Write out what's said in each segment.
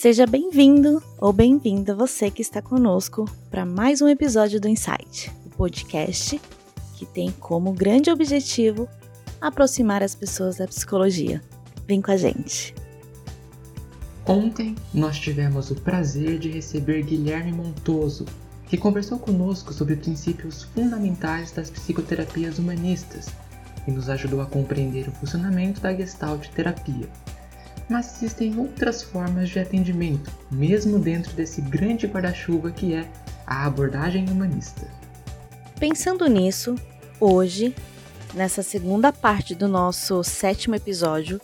Seja bem-vindo ou bem-vinda você que está conosco para mais um episódio do Insight, o podcast que tem como grande objetivo aproximar as pessoas da psicologia. Vem com a gente. Ontem nós tivemos o prazer de receber Guilherme Montoso, que conversou conosco sobre princípios fundamentais das psicoterapias humanistas e nos ajudou a compreender o funcionamento da Gestalt terapia. Mas existem outras formas de atendimento, mesmo dentro desse grande guarda-chuva que é a abordagem humanista. Pensando nisso, hoje, nessa segunda parte do nosso sétimo episódio,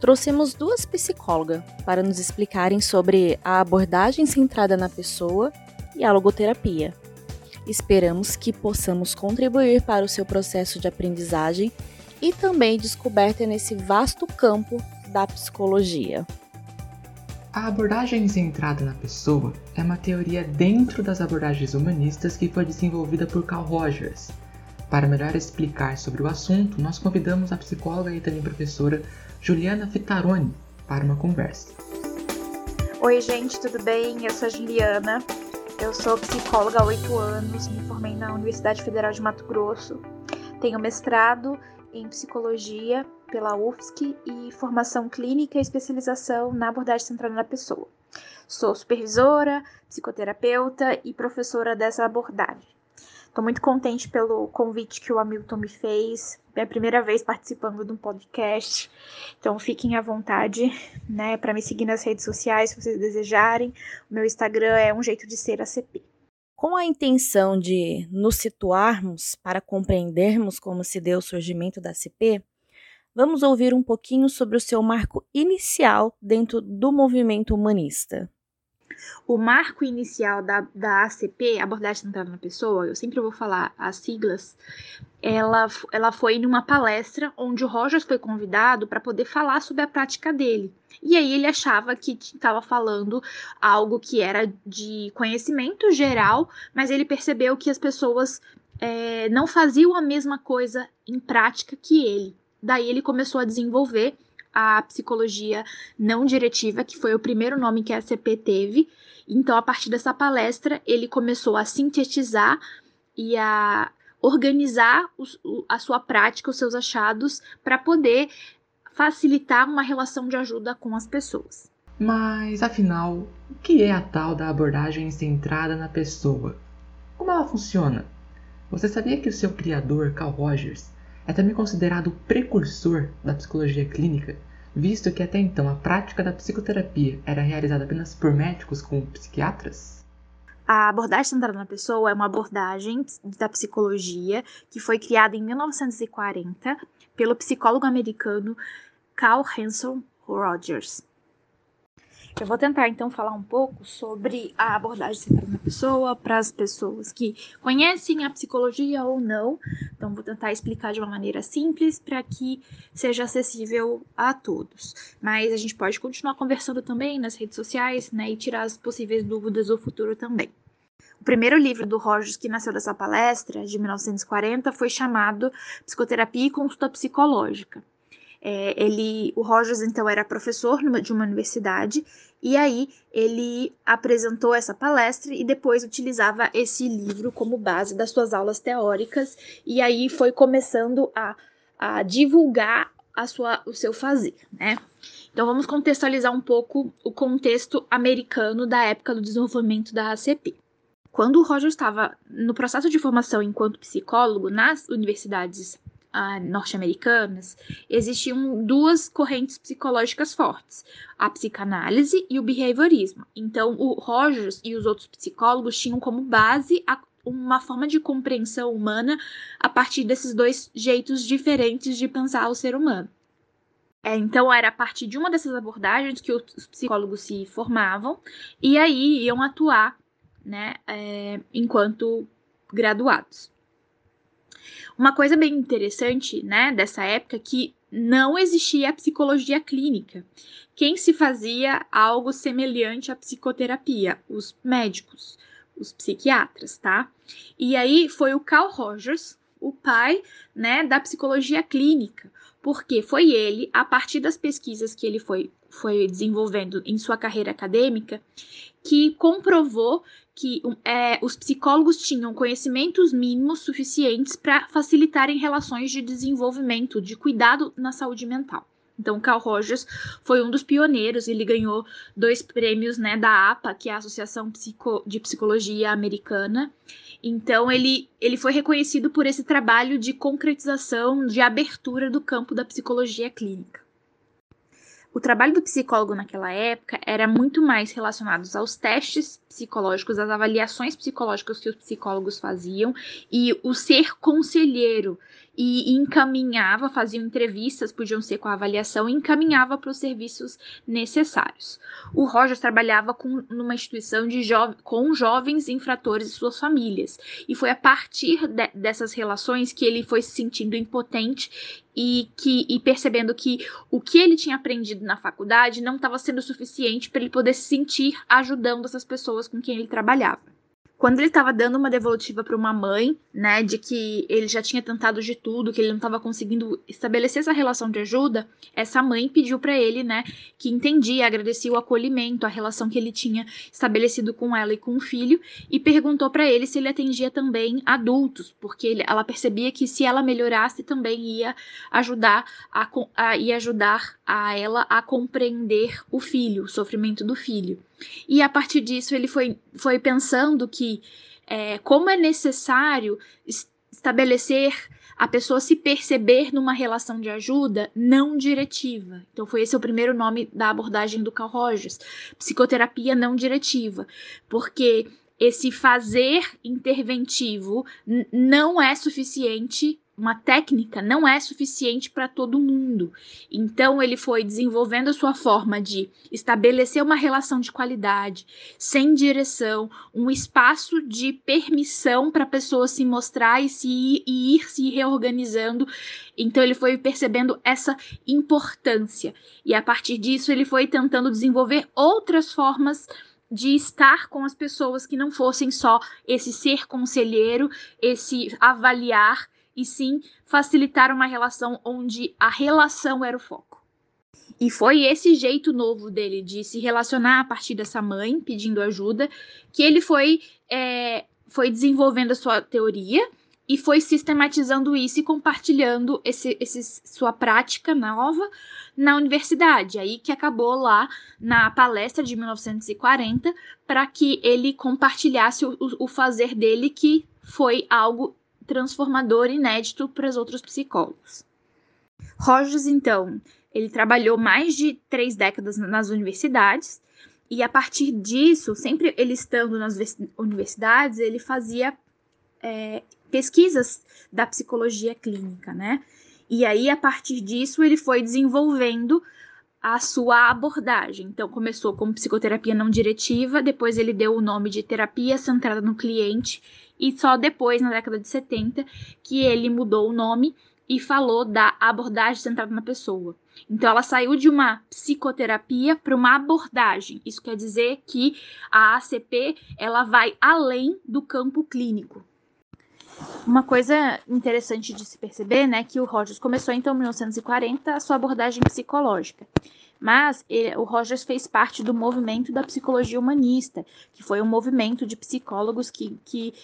trouxemos duas psicólogas para nos explicarem sobre a abordagem centrada na pessoa e a logoterapia. Esperamos que possamos contribuir para o seu processo de aprendizagem e também descoberta nesse vasto campo da psicologia. A abordagem centrada na pessoa é uma teoria dentro das abordagens humanistas que foi desenvolvida por Carl Rogers. Para melhor explicar sobre o assunto, nós convidamos a psicóloga e também professora Juliana Fitaroni para uma conversa. Oi, gente, tudo bem? Eu sou a Juliana. Eu sou psicóloga há oito anos, me formei na Universidade Federal de Mato Grosso. Tenho mestrado em psicologia pela UFSC e formação clínica e especialização na abordagem centrada na pessoa. Sou supervisora, psicoterapeuta e professora dessa abordagem. Estou muito contente pelo convite que o Hamilton me fez. É a primeira vez participando de um podcast. Então fiquem à vontade, né, para me seguir nas redes sociais se vocês desejarem. O meu Instagram é um jeito de ser ACP. Com a intenção de nos situarmos para compreendermos como se deu o surgimento da ACP, vamos ouvir um pouquinho sobre o seu marco inicial dentro do movimento humanista. O marco inicial da, da ACP, abordagem centrada na pessoa, eu sempre vou falar as siglas, ela, ela foi numa palestra onde o Rogers foi convidado para poder falar sobre a prática dele. E aí ele achava que estava falando algo que era de conhecimento geral, mas ele percebeu que as pessoas é, não faziam a mesma coisa em prática que ele. Daí ele começou a desenvolver a psicologia não diretiva, que foi o primeiro nome que a CP teve. Então, a partir dessa palestra, ele começou a sintetizar e a organizar a sua prática, os seus achados, para poder facilitar uma relação de ajuda com as pessoas. Mas, afinal, o que é a tal da abordagem centrada na pessoa? Como ela funciona? Você sabia que o seu criador, Carl Rogers, é também considerado o precursor da psicologia clínica, visto que até então a prática da psicoterapia era realizada apenas por médicos como psiquiatras? A abordagem centrada na pessoa é uma abordagem da psicologia que foi criada em 1940 pelo psicólogo americano Carl Hanson Rogers. Eu vou tentar então falar um pouco sobre a abordagem centrada na pessoa para as pessoas que conhecem a psicologia ou não. Então vou tentar explicar de uma maneira simples para que seja acessível a todos. Mas a gente pode continuar conversando também nas redes sociais, né, e tirar as possíveis dúvidas do futuro também. O primeiro livro do Rogers que nasceu dessa palestra, de 1940, foi chamado Psicoterapia e Consulta Psicológica. É, ele, o Rogers então era professor numa, de uma universidade e aí ele apresentou essa palestra e depois utilizava esse livro como base das suas aulas teóricas e aí foi começando a, a divulgar a sua, o seu fazer, né? Então vamos contextualizar um pouco o contexto americano da época do desenvolvimento da ACP. Quando o Roger estava no processo de formação enquanto psicólogo nas universidades uh, norte-americanas, existiam duas correntes psicológicas fortes: a psicanálise e o behaviorismo. Então, o Rogers e os outros psicólogos tinham como base a, uma forma de compreensão humana a partir desses dois jeitos diferentes de pensar o ser humano. É, então, era a partir de uma dessas abordagens que os psicólogos se formavam e aí iam atuar né, é, enquanto graduados. Uma coisa bem interessante, né, dessa época é que não existia a psicologia clínica. Quem se fazia algo semelhante à psicoterapia? Os médicos, os psiquiatras, tá? E aí foi o Carl Rogers, o pai, né, da psicologia clínica, porque foi ele, a partir das pesquisas que ele foi foi desenvolvendo em sua carreira acadêmica, que comprovou que é, os psicólogos tinham conhecimentos mínimos suficientes para facilitarem relações de desenvolvimento, de cuidado na saúde mental. Então, Carl Rogers foi um dos pioneiros, ele ganhou dois prêmios né, da APA, que é a Associação Psico de Psicologia Americana. Então, ele, ele foi reconhecido por esse trabalho de concretização, de abertura do campo da psicologia clínica. O trabalho do psicólogo naquela época era muito mais relacionado aos testes psicológicos, às avaliações psicológicas que os psicólogos faziam e o ser conselheiro e encaminhava, faziam entrevistas, podiam ser com a avaliação, e encaminhava para os serviços necessários. O Rogers trabalhava com, numa instituição de jo com jovens infratores e suas famílias, e foi a partir de, dessas relações que ele foi se sentindo impotente e, que, e percebendo que o que ele tinha aprendido na faculdade não estava sendo suficiente para ele poder se sentir ajudando essas pessoas com quem ele trabalhava. Quando ele estava dando uma devolutiva para uma mãe, né, de que ele já tinha tentado de tudo, que ele não estava conseguindo estabelecer essa relação de ajuda, essa mãe pediu para ele, né, que entendia, agradecia o acolhimento, a relação que ele tinha estabelecido com ela e com o filho, e perguntou para ele se ele atendia também adultos, porque ele, ela percebia que se ela melhorasse também ia ajudar a, a ia ajudar a ela a compreender o filho, o sofrimento do filho. E a partir disso ele foi, foi pensando que, é, como é necessário estabelecer a pessoa se perceber numa relação de ajuda não diretiva. Então, foi esse o primeiro nome da abordagem do Carl Rogers, psicoterapia não diretiva, porque esse fazer interventivo não é suficiente uma técnica não é suficiente para todo mundo. Então ele foi desenvolvendo a sua forma de estabelecer uma relação de qualidade, sem direção, um espaço de permissão para a pessoa se mostrar e se e ir se reorganizando. Então ele foi percebendo essa importância e a partir disso ele foi tentando desenvolver outras formas de estar com as pessoas que não fossem só esse ser conselheiro, esse avaliar e sim facilitar uma relação onde a relação era o foco. E foi esse jeito novo dele de se relacionar a partir dessa mãe pedindo ajuda que ele foi, é, foi desenvolvendo a sua teoria e foi sistematizando isso e compartilhando esse, esse, sua prática nova na universidade. Aí que acabou lá na palestra de 1940 para que ele compartilhasse o, o, fazer dele, que foi algo transformador inédito para os outros psicólogos. Rogers, então, ele trabalhou mais de três décadas nas universidades e a partir disso, sempre ele estando nas universidades, ele fazia é, pesquisas da psicologia clínica, né? E aí, a partir disso, ele foi desenvolvendo a sua abordagem. Então, começou como psicoterapia não diretiva, depois ele deu o nome de terapia centrada no cliente e só depois, na década de 70, que ele mudou o nome e falou da abordagem centrada na pessoa. Então, ela saiu de uma psicoterapia para uma abordagem. Isso quer dizer que a ACP ela vai além do campo clínico. Uma coisa interessante de se perceber, né, que o Rogers começou então em 1940 a sua abordagem psicológica. Mas ele, o Rogers fez parte do movimento da psicologia humanista, que foi um movimento de psicólogos que, que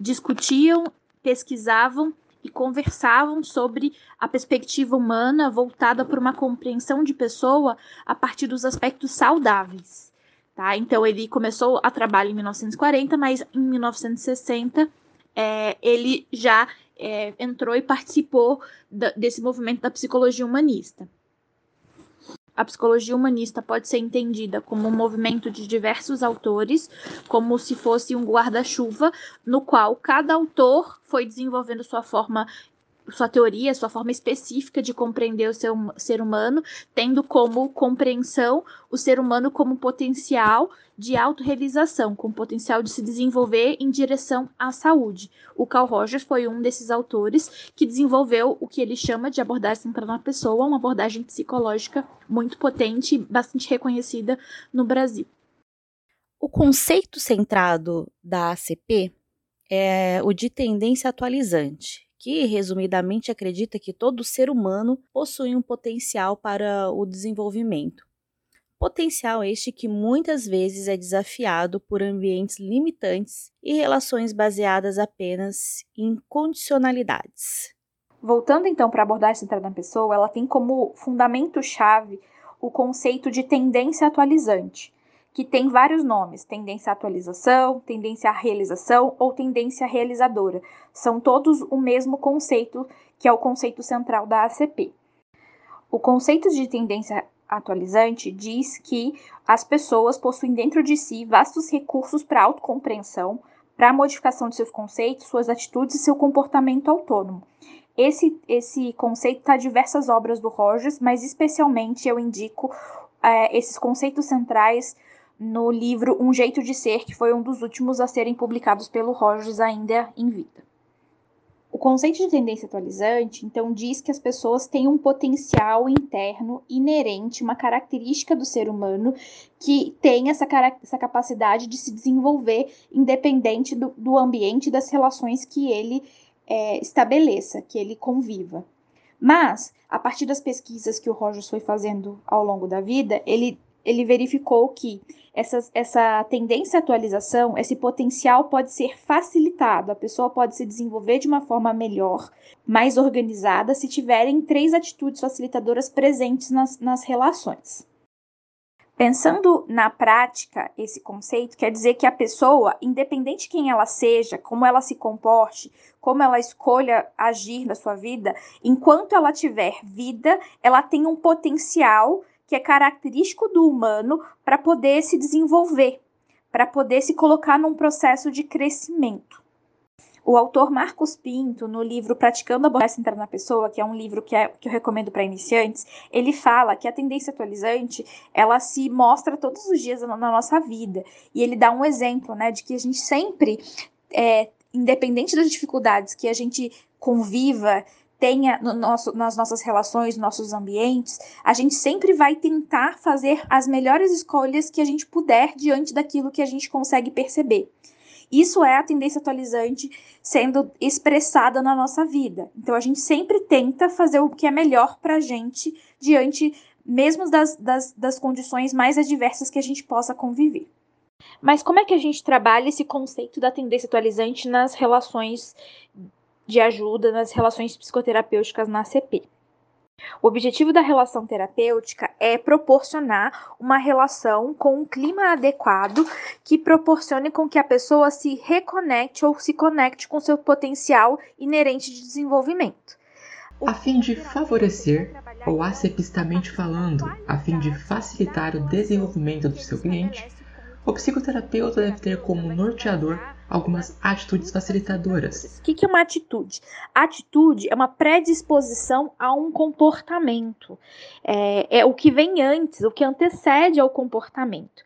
discutiam, pesquisavam e conversavam sobre a perspectiva humana voltada para uma compreensão de pessoa a partir dos aspectos saudáveis. Tá? Então ele começou a trabalhar em 1940, mas em 1960 é, ele já é, entrou e participou da, desse movimento da psicologia humanista. A psicologia humanista pode ser entendida como um movimento de diversos autores, como se fosse um guarda-chuva, no qual cada autor foi desenvolvendo sua forma sua teoria, sua forma específica de compreender o seu ser humano, tendo como compreensão o ser humano como potencial de autorrealização, com potencial de se desenvolver em direção à saúde. O Carl Rogers foi um desses autores que desenvolveu o que ele chama de abordagem centrada na pessoa, uma abordagem psicológica muito potente e bastante reconhecida no Brasil. O conceito centrado da ACP é o de tendência atualizante, que resumidamente acredita que todo ser humano possui um potencial para o desenvolvimento. Potencial este que muitas vezes é desafiado por ambientes limitantes e relações baseadas apenas em condicionalidades. Voltando então para a abordagem centrada na pessoa, ela tem como fundamento-chave o conceito de tendência atualizante, que tem vários nomes: tendência à atualização, tendência à realização ou tendência realizadora. São todos o mesmo conceito, que é o conceito central da ACP. O conceito de tendência atualizante diz que as pessoas possuem dentro de si vastos recursos para autocompreensão, para modificação de seus conceitos, suas atitudes e seu comportamento autônomo. Esse, esse conceito está em diversas obras do Rogers, mas especialmente eu indico é, esses conceitos centrais no livro Um Jeito de Ser, que foi um dos últimos a serem publicados pelo Rogers ainda em vida. O conceito de tendência atualizante, então, diz que as pessoas têm um potencial interno inerente, uma característica do ser humano que tem essa, essa capacidade de se desenvolver independente do, do ambiente e das relações que ele é, estabeleça, que ele conviva. Mas, a partir das pesquisas que o Rogers foi fazendo ao longo da vida, ele ele verificou que essa, essa tendência à atualização, esse potencial pode ser facilitado, a pessoa pode se desenvolver de uma forma melhor, mais organizada, se tiverem três atitudes facilitadoras presentes nas, nas relações. Pensando na prática, esse conceito quer dizer que a pessoa, independente de quem ela seja, como ela se comporte, como ela escolha agir na sua vida, enquanto ela tiver vida, ela tem um potencial que é característico do humano para poder se desenvolver, para poder se colocar num processo de crescimento. O autor Marcos Pinto, no livro Praticando a Abordagem Centrada na Pessoa, que é um livro que, é, que eu recomendo para iniciantes, ele fala que a tendência atualizante, ela se mostra todos os dias na, na nossa vida. E ele dá um exemplo, né, de que a gente sempre, é, independente das dificuldades que a gente conviva, tenha no nosso, nas nossas relações, nossos ambientes, a gente sempre vai tentar fazer as melhores escolhas que a gente puder diante daquilo que a gente consegue perceber. Isso é a tendência atualizante sendo expressada na nossa vida. Então a gente sempre tenta fazer o que é melhor para a gente diante mesmo das, das, das condições mais adversas que a gente possa conviver. Mas como é que a gente trabalha esse conceito da tendência atualizante nas relações de ajuda nas relações psicoterapêuticas na ACP. O objetivo da relação terapêutica é proporcionar uma relação com um clima adequado que proporcione com que a pessoa se reconecte ou se conecte com seu potencial inerente de desenvolvimento. A fim de favorecer, ou acepistamente falando, a fim de facilitar o desenvolvimento do seu cliente, o psicoterapeuta deve ter como norteador algumas atitudes facilitadoras. O que é uma atitude? atitude é uma predisposição a um comportamento. É, é o que vem antes, o que antecede ao comportamento.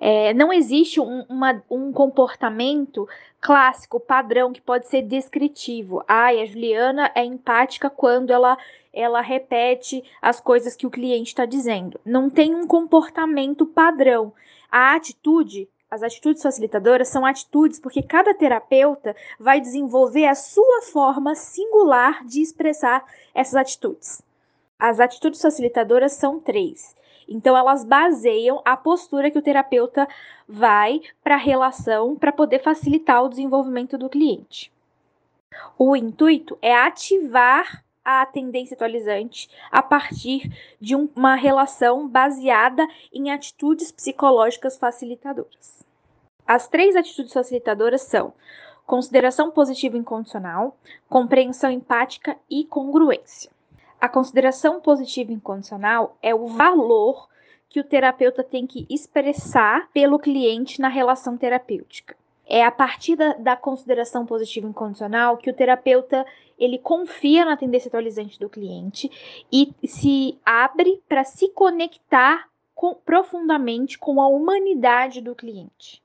É, não existe um, uma, um comportamento clássico, padrão, que pode ser descritivo. Ai, a Juliana é empática quando ela, ela repete as coisas que o cliente está dizendo. Não tem um comportamento padrão. A atitude, as atitudes facilitadoras são atitudes porque cada terapeuta vai desenvolver a sua forma singular de expressar essas atitudes. As atitudes facilitadoras são três. Então, elas baseiam a postura que o terapeuta vai para a relação para poder facilitar o desenvolvimento do cliente. O intuito é ativar a tendência atualizante a partir de um, uma relação baseada em atitudes psicológicas facilitadoras. As três atitudes facilitadoras são consideração positiva incondicional, compreensão empática e congruência. A consideração positiva incondicional é o valor que o terapeuta tem que expressar pelo cliente na relação terapêutica. É a partir da, da consideração positiva incondicional que o terapeuta ele confia na tendência atualizante do cliente e se abre para se conectar com, profundamente com a humanidade do cliente.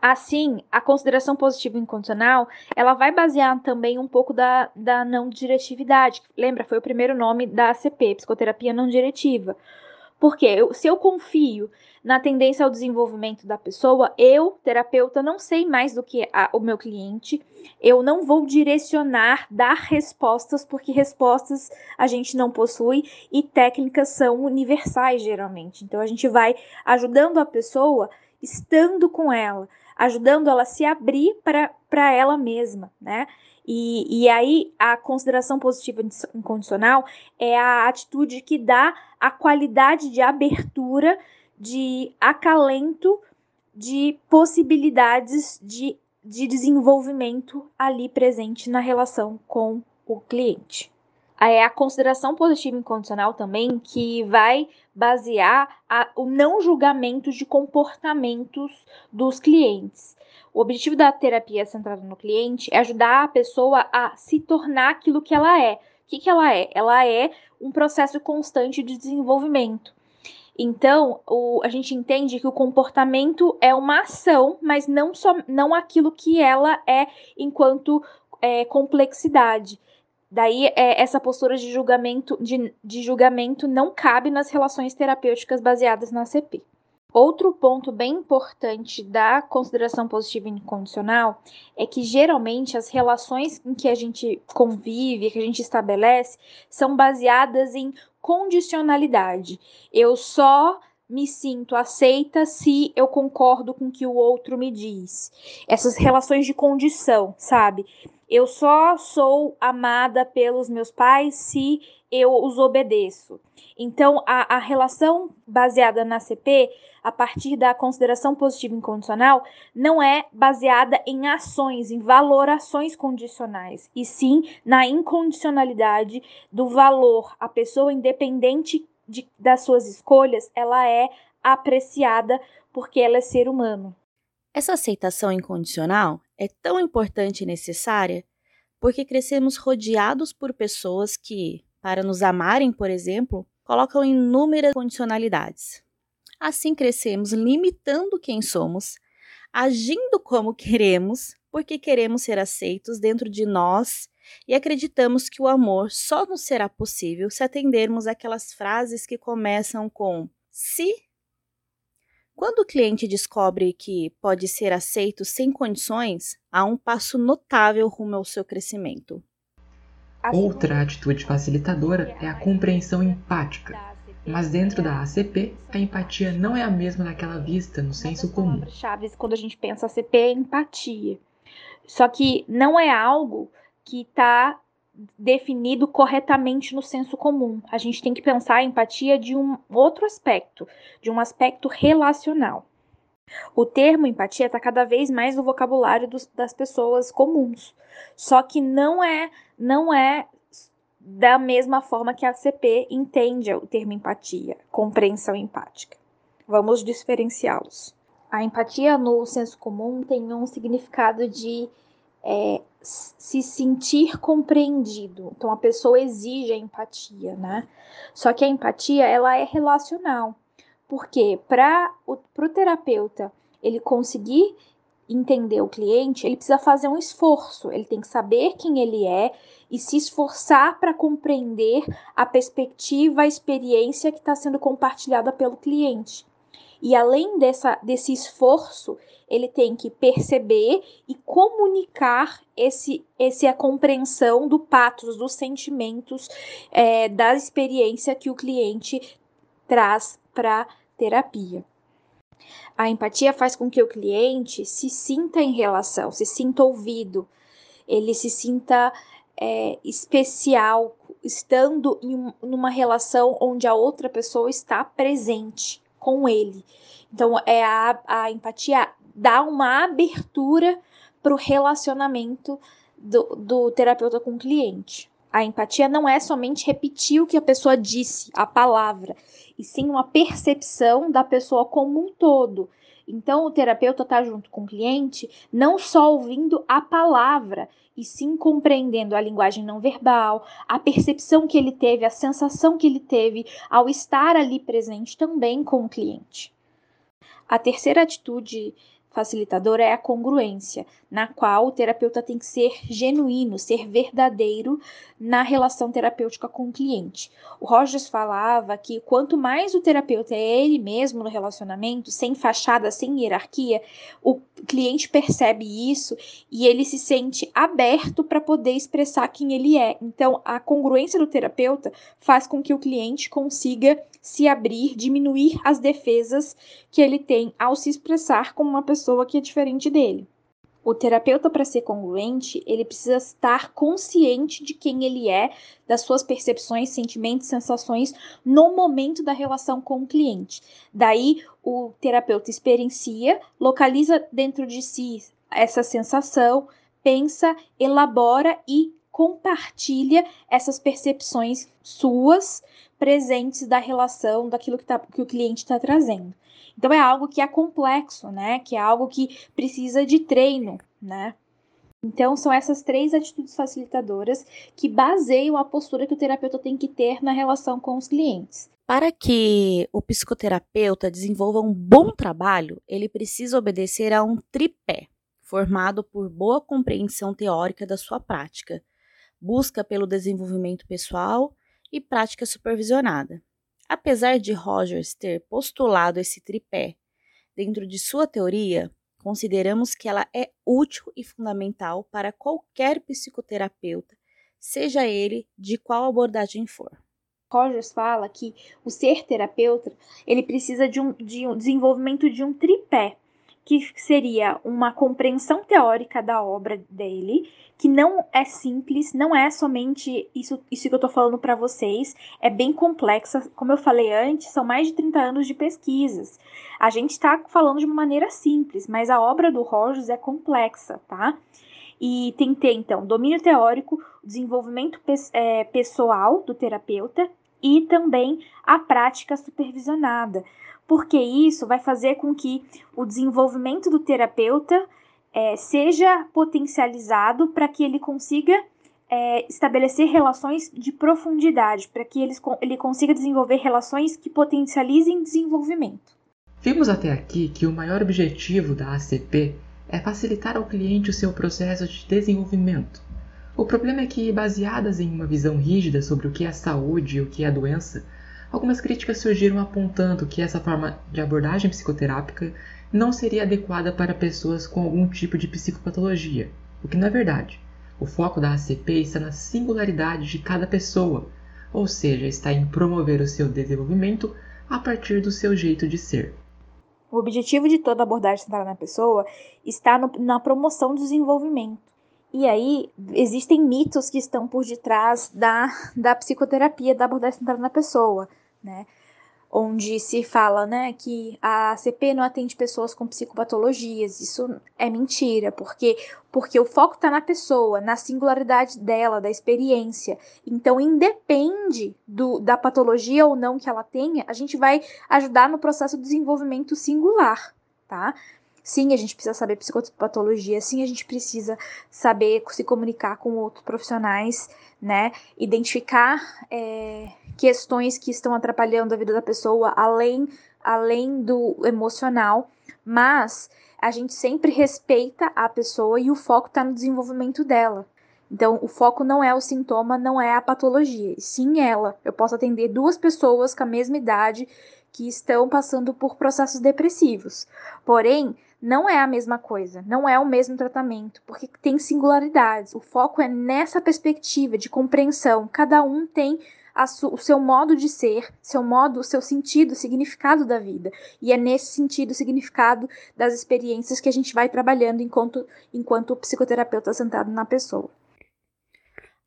Assim, a consideração positiva incondicional, ela vai basear também um pouco da, da não diretividade. Lembra, foi o primeiro nome da ACP, psicoterapia não diretiva. Porque eu, se eu confio na tendência ao desenvolvimento da pessoa, eu, terapeuta, não sei mais do que a, o meu cliente. Eu não vou direcionar, dar respostas, porque respostas a gente não possui e técnicas são universais geralmente. Então a gente vai ajudando a pessoa estando com ela, ajudando ela a se abrir para ela mesma, né? E, e aí a consideração positiva incondicional é a atitude que dá a qualidade de abertura, de acalento, de possibilidades de, de desenvolvimento ali presente na relação com o cliente. É a consideração positiva incondicional também que vai basear a, o não julgamento de comportamentos dos clientes. O objetivo da terapia centrada no cliente é ajudar a pessoa a se tornar aquilo que ela é. O que, que ela é? Ela é um processo constante de desenvolvimento. Então, o, a gente entende que o comportamento é uma ação, mas não, só, não aquilo que ela é enquanto é, complexidade. Daí, é, essa postura de julgamento, de, de julgamento não cabe nas relações terapêuticas baseadas na CP. Outro ponto bem importante da consideração positiva incondicional é que geralmente as relações em que a gente convive, que a gente estabelece, são baseadas em condicionalidade. Eu só me sinto aceita se eu concordo com o que o outro me diz. Essas relações de condição, sabe? Eu só sou amada pelos meus pais se eu os obedeço. Então, a, a relação baseada na CP, a partir da consideração positiva incondicional, não é baseada em ações, em valorações condicionais, e sim na incondicionalidade do valor. A pessoa, independente de, das suas escolhas, ela é apreciada porque ela é ser humano. Essa aceitação incondicional é tão importante e necessária porque crescemos rodeados por pessoas que, para nos amarem, por exemplo, colocam inúmeras condicionalidades. Assim crescemos limitando quem somos, agindo como queremos, porque queremos ser aceitos dentro de nós e acreditamos que o amor só nos será possível se atendermos aquelas frases que começam com se. Quando o cliente descobre que pode ser aceito sem condições, há um passo notável rumo ao seu crescimento. Outra atitude facilitadora é a compreensão empática. Mas dentro da ACP, a empatia não é a mesma daquela vista no senso comum. Chaves quando a gente pensa ACP é empatia. Só que não é algo que está definido corretamente no senso comum. A gente tem que pensar a empatia de um outro aspecto, de um aspecto relacional. O termo empatia está cada vez mais no vocabulário dos, das pessoas comuns, só que não é não é da mesma forma que a CP entende o termo empatia, compreensão empática. Vamos diferenciá-los. A empatia no senso comum tem um significado de é, se sentir compreendido. Então a pessoa exige a empatia, né? Só que a empatia ela é relacional, porque para o terapeuta ele conseguir entender o cliente, ele precisa fazer um esforço, ele tem que saber quem ele é e se esforçar para compreender a perspectiva, a experiência que está sendo compartilhada pelo cliente. E além dessa, desse esforço, ele tem que perceber e comunicar esse, esse a compreensão do patos, dos sentimentos, é, da experiência que o cliente traz para terapia. A empatia faz com que o cliente se sinta em relação, se sinta ouvido, ele se sinta é, especial, estando em uma relação onde a outra pessoa está presente com ele. Então, é a, a empatia dá uma abertura para o relacionamento do, do terapeuta com o cliente. A empatia não é somente repetir o que a pessoa disse, a palavra, e sim uma percepção da pessoa como um todo. Então, o terapeuta está junto com o cliente, não só ouvindo a palavra, e sim compreendendo a linguagem não verbal, a percepção que ele teve, a sensação que ele teve ao estar ali presente também com o cliente. A terceira atitude facilitadora é a congruência, na qual o terapeuta tem que ser genuíno, ser verdadeiro na relação terapêutica com o cliente. O Rogers falava que quanto mais o terapeuta é ele mesmo no relacionamento, sem fachada, sem hierarquia, o cliente percebe isso e ele se sente aberto para poder expressar quem ele é. Então, a congruência do terapeuta faz com que o cliente consiga se abrir, diminuir as defesas que ele tem ao se expressar como uma pessoa que é diferente dele. O terapeuta, para ser congruente, ele precisa estar consciente de quem ele é, das suas percepções, sentimentos, sensações no momento da relação com o cliente. Daí, o terapeuta experiencia, localiza dentro de si essa sensação, pensa, elabora e compartilha essas percepções suas presentes da relação, daquilo que, tá, que o cliente está trazendo. Então é algo que é complexo, né? Que é algo que precisa de treino, né? Então são essas três atitudes facilitadoras que baseiam a postura que o terapeuta tem que ter na relação com os clientes. Para que o psicoterapeuta desenvolva um bom trabalho, ele precisa obedecer a um tripé, formado por boa compreensão teórica da sua prática, busca pelo desenvolvimento pessoal e prática supervisionada. Apesar de Rogers ter postulado esse tripé dentro de sua teoria, consideramos que ela é útil e fundamental para qualquer psicoterapeuta, seja ele de qual abordagem for. Rogers fala que o ser terapeuta ele precisa de um, de um desenvolvimento de um tripé que seria uma compreensão teórica da obra dele, que não é simples, não é somente isso, isso que eu estou falando para vocês, é bem complexa. Como eu falei antes, são mais de 30 anos de pesquisas. A gente está falando de uma maneira simples, mas a obra do Rogers é complexa, tá? E ter, então, domínio teórico, desenvolvimento é, pessoal do terapeuta e também a prática supervisionada porque isso vai fazer com que o desenvolvimento do terapeuta é, seja potencializado para que ele consiga é, estabelecer relações de profundidade, para que ele, ele consiga desenvolver relações que potencializem desenvolvimento. Vimos até aqui que o maior objetivo da ACP é facilitar ao cliente o seu processo de desenvolvimento. O problema é que, baseadas em uma visão rígida sobre o que é saúde e o que é doença, Algumas críticas surgiram apontando que essa forma de abordagem psicoterápica não seria adequada para pessoas com algum tipo de psicopatologia, o que não é verdade. O foco da ACP está na singularidade de cada pessoa, ou seja, está em promover o seu desenvolvimento a partir do seu jeito de ser. O objetivo de toda abordagem centrada na pessoa está no, na promoção do desenvolvimento. E aí, existem mitos que estão por detrás da, da psicoterapia, da abordagem centrada na pessoa né? Onde se fala, né, que a CP não atende pessoas com psicopatologias. Isso é mentira, porque porque o foco está na pessoa, na singularidade dela, da experiência. Então, independe do, da patologia ou não que ela tenha, a gente vai ajudar no processo de desenvolvimento singular, tá? Sim, a gente precisa saber psicopatologia, sim, a gente precisa saber se comunicar com outros profissionais, né? Identificar é, questões que estão atrapalhando a vida da pessoa, além, além do emocional, mas a gente sempre respeita a pessoa e o foco está no desenvolvimento dela. Então, o foco não é o sintoma, não é a patologia, sim ela. Eu posso atender duas pessoas com a mesma idade que estão passando por processos depressivos. Porém, não é a mesma coisa, não é o mesmo tratamento, porque tem singularidades. O foco é nessa perspectiva de compreensão. Cada um tem o seu modo de ser, seu modo, o seu sentido, significado da vida. E é nesse sentido, significado das experiências que a gente vai trabalhando enquanto, enquanto psicoterapeuta sentado na pessoa.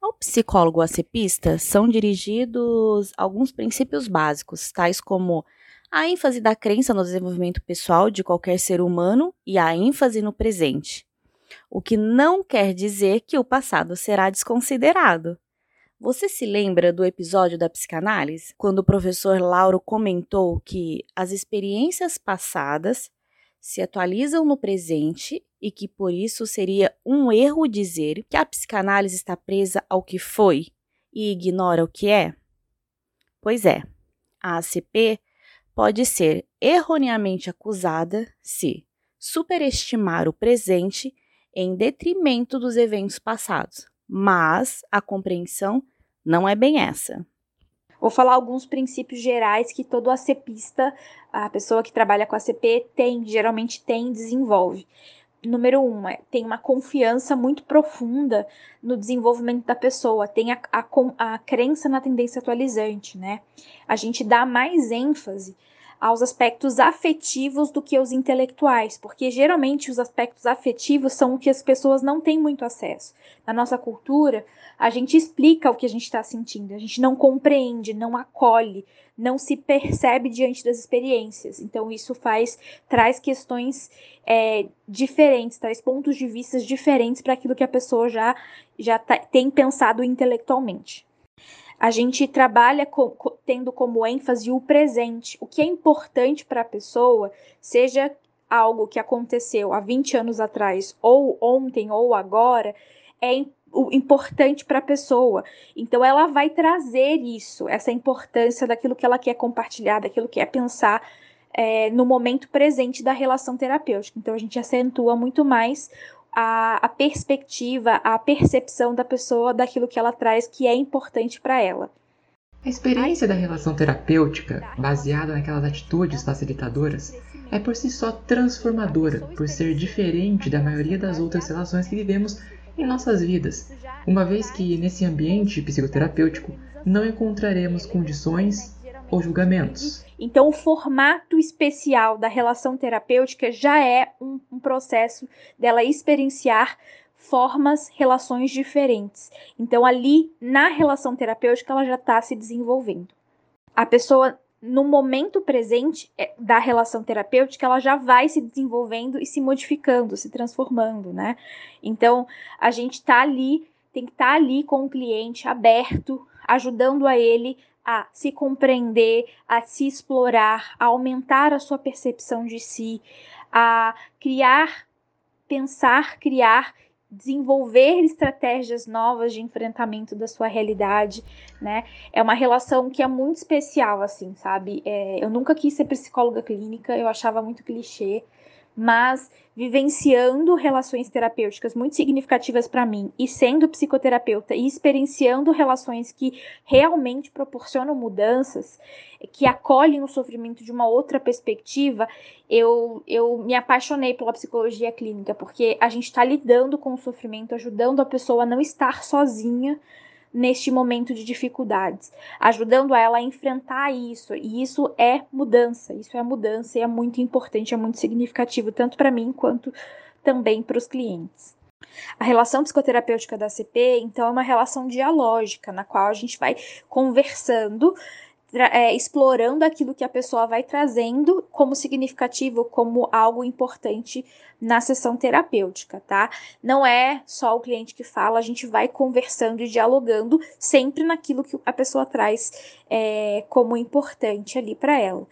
Ao psicólogo acepista são dirigidos alguns princípios básicos, tais como a ênfase da crença no desenvolvimento pessoal de qualquer ser humano e a ênfase no presente. O que não quer dizer que o passado será desconsiderado. Você se lembra do episódio da psicanálise, quando o professor Lauro comentou que as experiências passadas se atualizam no presente e que por isso seria um erro dizer que a psicanálise está presa ao que foi e ignora o que é? Pois é, a ACP pode ser erroneamente acusada se superestimar o presente em detrimento dos eventos passados. Mas a compreensão não é bem essa. Vou falar alguns princípios gerais que todo ACPista, a pessoa que trabalha com ACP, tem, geralmente tem, desenvolve. Número um, é, tem uma confiança muito profunda no desenvolvimento da pessoa, tem a, a, a crença na tendência atualizante, né? A gente dá mais ênfase aos aspectos afetivos do que aos intelectuais, porque geralmente os aspectos afetivos são o que as pessoas não têm muito acesso. Na nossa cultura, a gente explica o que a gente está sentindo, a gente não compreende, não acolhe, não se percebe diante das experiências. Então, isso faz, traz questões é, diferentes, traz pontos de vista diferentes para aquilo que a pessoa já, já tá, tem pensado intelectualmente a gente trabalha com, tendo como ênfase o presente, o que é importante para a pessoa, seja algo que aconteceu há 20 anos atrás, ou ontem, ou agora, é importante para a pessoa. Então ela vai trazer isso, essa importância daquilo que ela quer compartilhar, daquilo que quer pensar é, no momento presente da relação terapêutica. Então a gente acentua muito mais a, a perspectiva, a percepção da pessoa daquilo que ela traz que é importante para ela. A experiência da relação terapêutica, baseada naquelas atitudes facilitadoras, é por si só transformadora, por ser diferente da maioria das outras relações que vivemos em nossas vidas, uma vez que nesse ambiente psicoterapêutico não encontraremos condições ou julgamentos. Então, o formato especial da relação terapêutica já é um, um processo dela experienciar formas, relações diferentes. Então, ali na relação terapêutica, ela já está se desenvolvendo. A pessoa, no momento presente é, da relação terapêutica, ela já vai se desenvolvendo e se modificando, se transformando, né? Então, a gente está ali, tem que estar tá ali com o cliente aberto, ajudando a ele a se compreender, a se explorar, a aumentar a sua percepção de si, a criar, pensar, criar, desenvolver estratégias novas de enfrentamento da sua realidade, né? É uma relação que é muito especial, assim, sabe? É, eu nunca quis ser psicóloga clínica, eu achava muito clichê, mas vivenciando relações terapêuticas muito significativas para mim e sendo psicoterapeuta e experienciando relações que realmente proporcionam mudanças, que acolhem o sofrimento de uma outra perspectiva, eu, eu me apaixonei pela psicologia clínica, porque a gente está lidando com o sofrimento, ajudando a pessoa a não estar sozinha neste momento de dificuldades, ajudando ela a enfrentar isso. E isso é mudança, isso é mudança e é muito importante, é muito significativo, tanto para mim quanto também para os clientes. A relação psicoterapêutica da CP, então, é uma relação dialógica, na qual a gente vai conversando é, explorando aquilo que a pessoa vai trazendo como significativo, como algo importante na sessão terapêutica, tá? Não é só o cliente que fala, a gente vai conversando e dialogando sempre naquilo que a pessoa traz é, como importante ali para ela.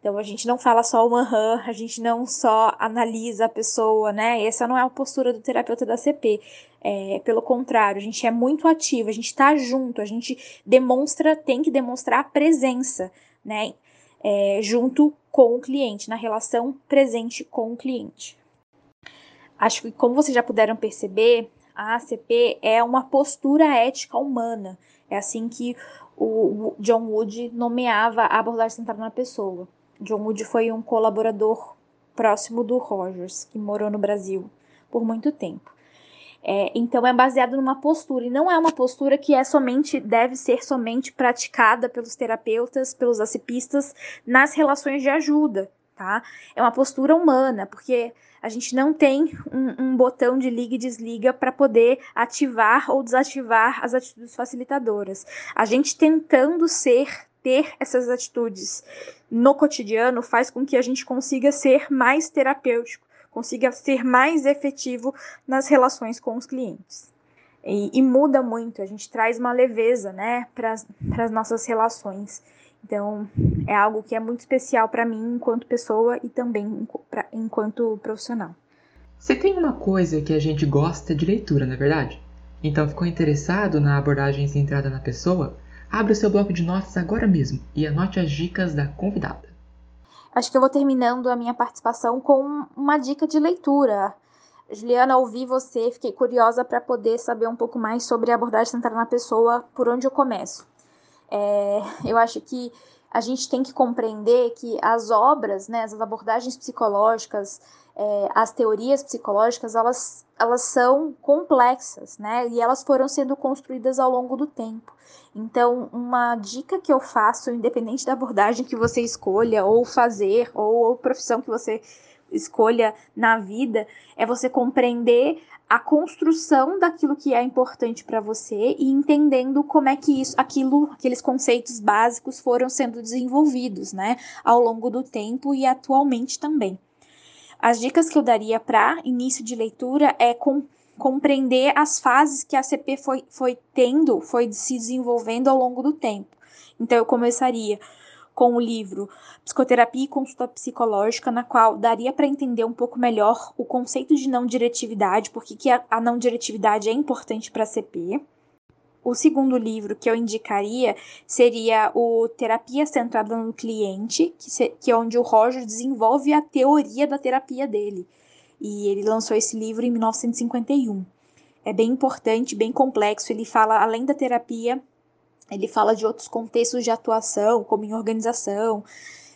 Então a gente não fala só o aham, a gente não só analisa a pessoa, né? Essa não é a postura do terapeuta da CP. É, pelo contrário, a gente é muito ativo, a gente está junto, a gente demonstra, tem que demonstrar a presença, né? É, junto com o cliente, na relação presente com o cliente. Acho que, como vocês já puderam perceber, a ACP é uma postura ética humana. É assim que o John Wood nomeava a abordagem centrada na pessoa. John Wood foi um colaborador próximo do Rogers, que morou no Brasil por muito tempo. É, então é baseado numa postura e não é uma postura que é somente deve ser somente praticada pelos terapeutas, pelos acipistas nas relações de ajuda, tá? É uma postura humana, porque a gente não tem um, um botão de liga e desliga para poder ativar ou desativar as atitudes facilitadoras. A gente tentando ser ter essas atitudes no cotidiano faz com que a gente consiga ser mais terapêutico, consiga ser mais efetivo nas relações com os clientes. E, e muda muito, a gente traz uma leveza né, para as nossas relações. Então, é algo que é muito especial para mim enquanto pessoa e também pra, enquanto profissional. Você tem uma coisa que a gente gosta de leitura, não é verdade? Então, ficou interessado na abordagem centrada na pessoa? Abra o seu bloco de notas agora mesmo e anote as dicas da convidada. acho que eu vou terminando a minha participação com uma dica de leitura. Juliana, ouvi você, fiquei curiosa para poder saber um pouco mais sobre a abordagem centrada na pessoa, por onde eu começo. É, eu acho que a gente tem que compreender que as obras, né, as abordagens psicológicas, é, as teorias psicológicas, elas, elas são complexas, né, e elas foram sendo construídas ao longo do tempo. Então, uma dica que eu faço, independente da abordagem que você escolha, ou fazer, ou, ou profissão que você escolha na vida, é você compreender a construção daquilo que é importante para você e entendendo como é que isso, aquilo, aqueles conceitos básicos foram sendo desenvolvidos, né, ao longo do tempo e atualmente também. As dicas que eu daria para início de leitura é com, compreender as fases que a CP foi, foi tendo, foi se desenvolvendo ao longo do tempo. Então eu começaria com o livro Psicoterapia e Consulta Psicológica, na qual daria para entender um pouco melhor o conceito de não diretividade, porque que a, a não diretividade é importante para a CP. O segundo livro que eu indicaria seria o Terapia Centrada no Cliente, que, se, que é onde o Roger desenvolve a teoria da terapia dele. E ele lançou esse livro em 1951. É bem importante, bem complexo. Ele fala, além da terapia, ele fala de outros contextos de atuação, como em organização,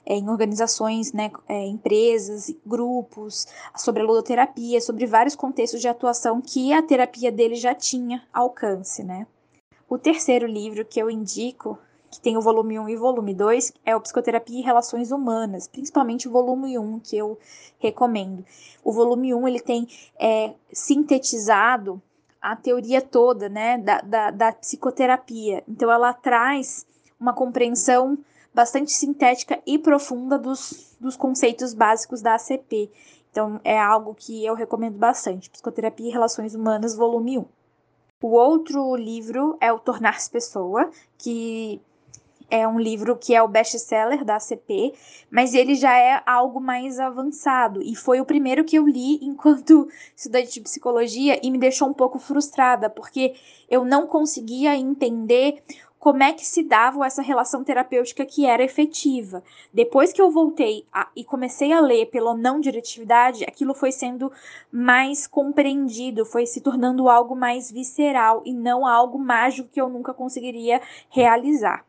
é, em organizações, né, é, empresas, grupos, sobre a ludoterapia, sobre vários contextos de atuação que a terapia dele já tinha alcance, né. O terceiro livro que eu indico, que tem o volume 1 e o volume 2, é o Psicoterapia e Relações Humanas, principalmente o volume 1, que eu recomendo. O volume 1, ele tem é, sintetizado a teoria toda, né, da, da, da psicoterapia. Então, ela traz uma compreensão bastante sintética e profunda dos, dos conceitos básicos da ACP. Então, é algo que eu recomendo bastante. Psicoterapia e Relações Humanas, volume 1. O outro livro é o Tornar-se Pessoa, que é um livro que é o best-seller da ACP, mas ele já é algo mais avançado. E foi o primeiro que eu li enquanto estudante de psicologia e me deixou um pouco frustrada, porque eu não conseguia entender como é que se dava essa relação terapêutica que era efetiva. Depois que eu voltei a, e comecei a ler pela não diretividade, aquilo foi sendo mais compreendido, foi se tornando algo mais visceral e não algo mágico que eu nunca conseguiria realizar.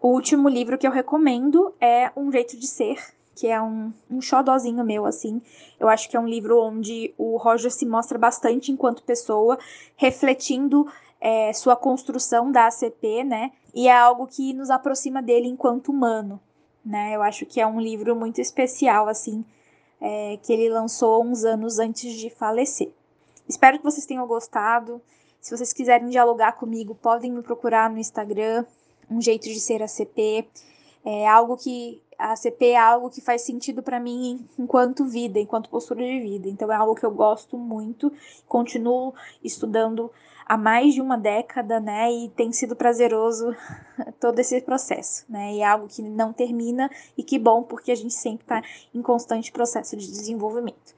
O último livro que eu recomendo é Um Jeito de Ser, que é um, um xodózinho meu, assim. Eu acho que é um livro onde o Roger se mostra bastante enquanto pessoa, refletindo é, sua construção da ACP, né? E é algo que nos aproxima dele enquanto humano, né? Eu acho que é um livro muito especial, assim, é, que ele lançou uns anos antes de falecer. Espero que vocês tenham gostado. Se vocês quiserem dialogar comigo, podem me procurar no Instagram, um jeito de ser a CP, é algo que a CP é algo que faz sentido para mim enquanto vida, enquanto postura de vida. Então é algo que eu gosto muito, continuo estudando há mais de uma década, né? E tem sido prazeroso todo esse processo, né? E é algo que não termina e que bom porque a gente sempre está em constante processo de desenvolvimento.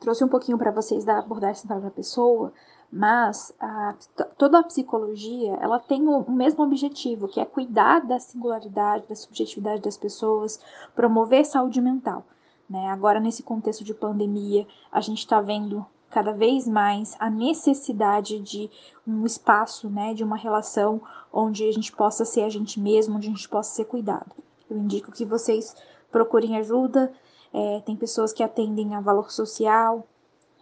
Trouxe um pouquinho para vocês da abordagem central da pessoa, mas a, toda a psicologia ela tem o, o, mesmo objetivo, que é cuidar da singularidade, da subjetividade das pessoas, promover saúde mental. Né? Agora, nesse contexto de pandemia, a gente está vendo cada vez mais a necessidade de um espaço, né, de uma relação onde a gente possa ser a gente mesmo, onde a gente possa ser cuidado. Eu indico que vocês procurem ajuda. É, tem pessoas que atendem a valor social,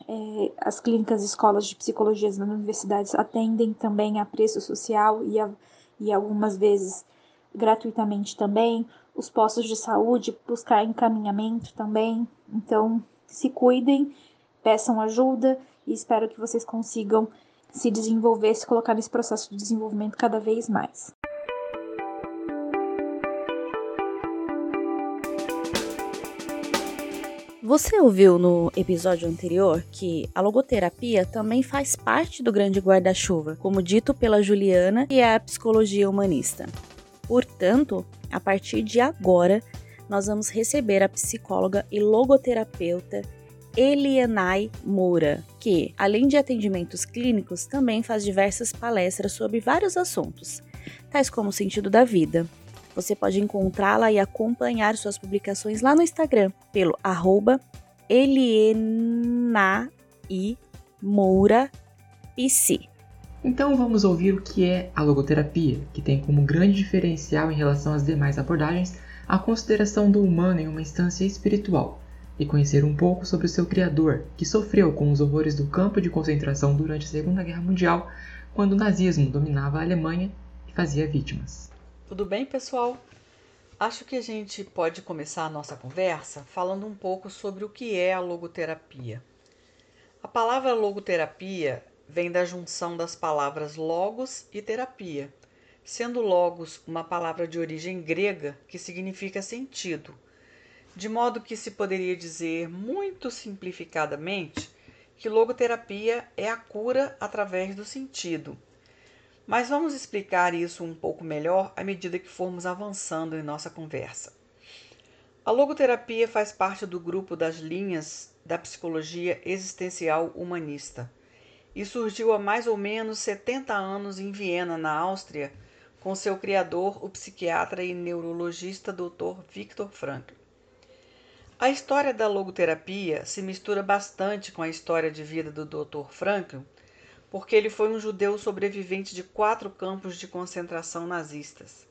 é, as clínicas e escolas de psicologia nas universidades atendem também a preço social e, a, e algumas vezes gratuitamente também. Os postos de saúde buscar encaminhamento também. Então, se cuidem, peçam ajuda e espero que vocês consigam se desenvolver, se colocar nesse processo de desenvolvimento cada vez mais. Você ouviu no episódio anterior que a logoterapia também faz parte do grande guarda-chuva, como dito pela Juliana, que é a psicologia humanista. Portanto, a partir de agora, nós vamos receber a psicóloga e logoterapeuta Elianai Moura, que, além de atendimentos clínicos, também faz diversas palestras sobre vários assuntos, tais como o sentido da vida, Você pode encontrá-la e acompanhar suas publicações lá no Instagram, pelo arroba Elienai Moura. Então vamos ouvir o que é a logoterapia, que tem como grande diferencial em relação às demais abordagens a consideração do humano em uma instância espiritual, e conhecer um pouco sobre seu criador, que sofreu com os horrores do campo de concentração durante a Segunda Guerra Mundial, quando o nazismo dominava a Alemanha e fazia vítimas. Tudo bem, pessoal? Acho que a gente pode começar a nossa conversa falando um pouco sobre o que é a logoterapia. A palavra logoterapia vem da junção das palavras logos e terapia, sendo logos uma palavra de origem grega que significa sentido, de modo que se poderia dizer muito simplificadamente que logoterapia é a cura através do sentido. Mas vamos explicar isso um pouco melhor à medida que formos avançando em nossa conversa. A logoterapia faz parte do grupo das linhas da psicologia existencial humanista e surgiu há mais ou menos 70 anos em Viena, na Áustria, com seu criador, o psiquiatra e neurologista Dr. Viktor Frankl. A história da logoterapia se mistura bastante com a história de vida do Dr. Frankl, porque ele foi um judeu sobrevivente de quatro campos de concentração nazistas.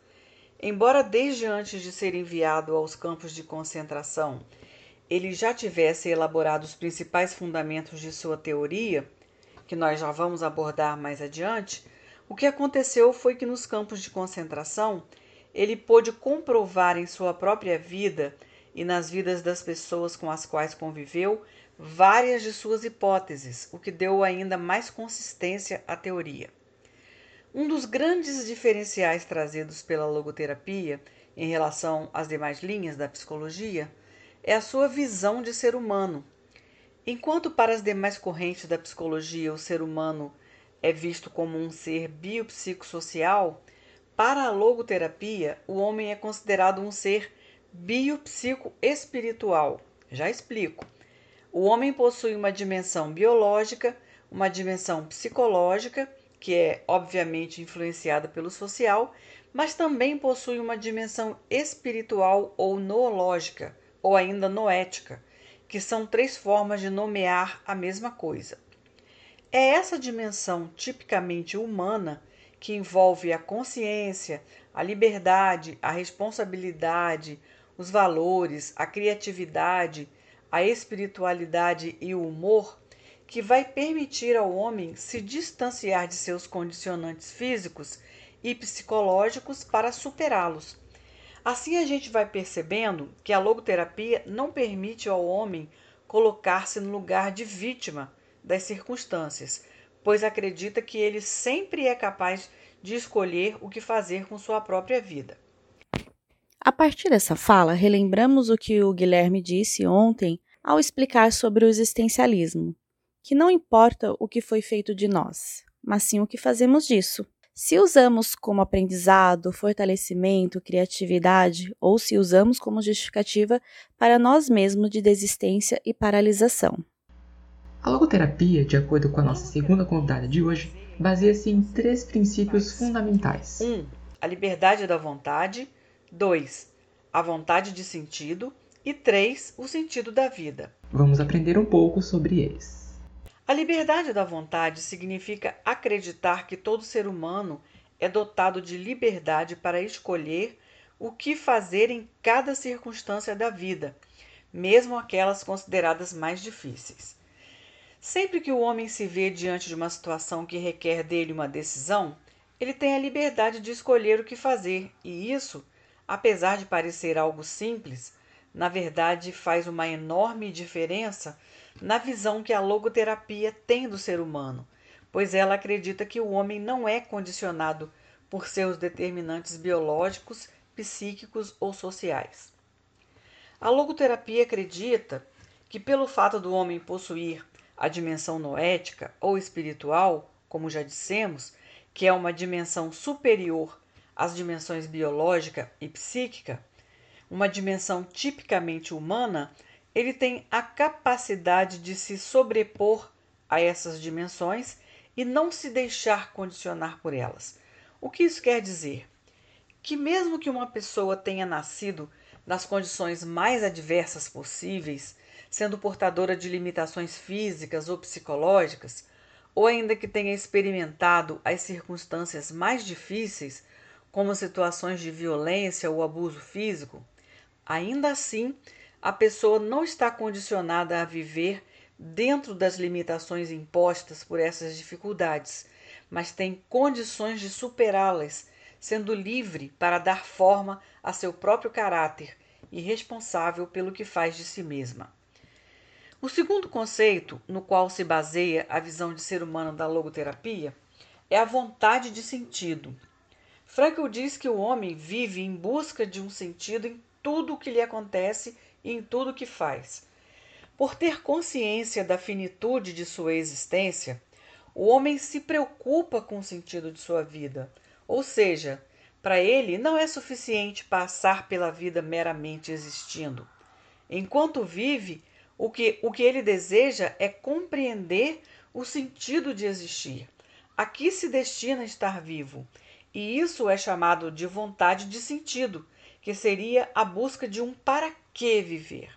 Embora desde antes de ser enviado aos campos de concentração ele já tivesse elaborado os principais fundamentos de sua teoria, que nós já vamos abordar mais adiante, o que aconteceu foi que nos campos de concentração ele pôde comprovar em sua própria vida e nas vidas das pessoas com as quais conviveu várias de suas hipóteses, o que deu ainda mais consistência à teoria. Um dos grandes diferenciais trazidos pela logoterapia em relação às demais linhas da psicologia é a sua visão de ser humano, Enquanto para as demais correntes da psicologia o ser humano é visto como um ser biopsicossocial, para a logoterapia o homem é considerado um ser biopsicoespiritual. Já explico. O homem possui uma dimensão biológica, uma dimensão psicológica, que é obviamente influenciada pelo social, mas também possui uma dimensão espiritual ou noológica, ou ainda noética, que são três formas de nomear a mesma coisa. É essa dimensão tipicamente humana que envolve a consciência, a liberdade, a responsabilidade, os valores, a criatividade, a espiritualidade e o humor, que vai permitir ao homem se distanciar de seus condicionantes físicos e psicológicos para superá-los Assim a gente vai percebendo que a logoterapia não permite ao homem colocar-se no lugar de vítima das circunstâncias, pois acredita que ele sempre é capaz de escolher o que fazer com sua própria vida. A partir dessa fala, relembramos o que o Guilherme disse ontem ao explicar sobre o existencialismo, que não importa o que foi feito de nós, mas sim o que fazemos disso. Se usamos como aprendizado, fortalecimento, criatividade, ou se usamos como justificativa para nós mesmos de desistência e paralisação. A logoterapia, de acordo com a nossa segunda convidada de hoje, baseia-se em três princípios fundamentais: 1. Um, a liberdade da vontade. 2. A vontade de sentido. E 3. O sentido da vida. Vamos aprender um pouco sobre eles. A liberdade da vontade significa acreditar que todo ser humano é dotado de liberdade para escolher o que fazer em cada circunstância da vida, mesmo aquelas consideradas mais difíceis. Sempre que o homem se vê diante de uma situação que requer dele uma decisão, ele tem a liberdade de escolher o que fazer, e isso, apesar de parecer algo simples, na verdade faz uma enorme diferença na visão que a logoterapia tem do ser humano, pois ela acredita que o homem não é condicionado por seus determinantes biológicos, psíquicos ou sociais. A logoterapia acredita que, pelo fato do homem possuir a dimensão noética ou espiritual, como já dissemos, que é uma dimensão superior às dimensões biológica e psíquica, uma dimensão tipicamente humana, ele tem a capacidade de se sobrepor a essas dimensões e não se deixar condicionar por elas. O que isso quer dizer? que, mesmo que uma pessoa tenha nascido nas condições mais adversas possíveis, sendo portadora de limitações físicas ou psicológicas, ou ainda que tenha experimentado as circunstâncias mais difíceis, como situações de violência ou abuso físico, ainda assim a pessoa não está condicionada a viver dentro das limitações impostas por essas dificuldades, mas tem condições de superá-las, sendo livre para dar forma a seu próprio caráter e responsável pelo que faz de si mesma. O segundo conceito no qual se baseia a visão de ser humano da logoterapia é a vontade de sentido. Frankl diz que o homem vive em busca de um sentido em tudo o que lhe acontece e em tudo o que faz. Por ter consciência da finitude de sua existência, o homem se preocupa com o sentido de sua vida, ou seja, para ele não é suficiente passar pela vida meramente existindo. Enquanto vive, o que, o que ele deseja é compreender o sentido de existir. A que se destina estar vivo? E isso é chamado de vontade de sentido, que seria a busca de um para que viver.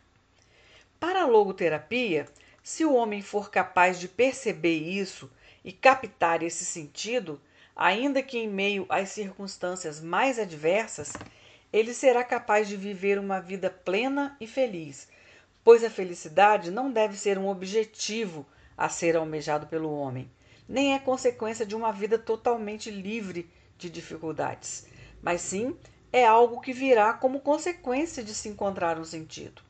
Para a logoterapia, se o homem for capaz de perceber isso e captar esse sentido, ainda que em meio às circunstâncias mais adversas, ele será capaz de viver uma vida plena e feliz, pois a felicidade não deve ser um objetivo a ser almejado pelo homem, nem é consequência de uma vida totalmente livre de dificuldades, mas sim é algo que virá como consequência de se encontrar um sentido.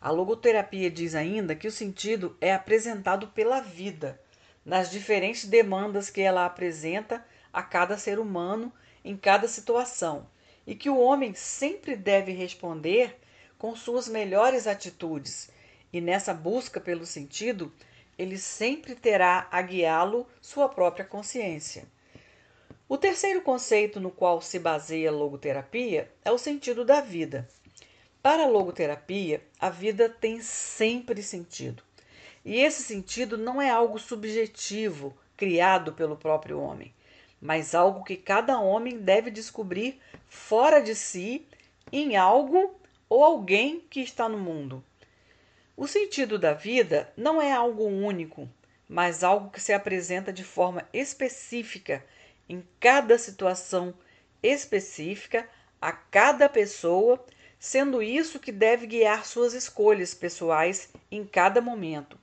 A logoterapia diz ainda que o sentido é apresentado pela vida, nas diferentes demandas que ela apresenta a cada ser humano em cada situação, e que o homem sempre deve responder com suas melhores atitudes, e nessa busca pelo sentido, ele sempre terá a guiá-lo sua própria consciência. O terceiro conceito no qual se baseia a logoterapia é o sentido da vida. Para a logoterapia, a vida tem sempre sentido. E esse sentido não é algo subjetivo, criado pelo próprio homem, mas algo que cada homem deve descobrir fora de si, em algo ou alguém que está no mundo. O sentido da vida não é algo único, mas algo que se apresenta de forma específica em cada situação específica, a cada pessoa, sendo isso que deve guiar suas escolhas pessoais em cada momento.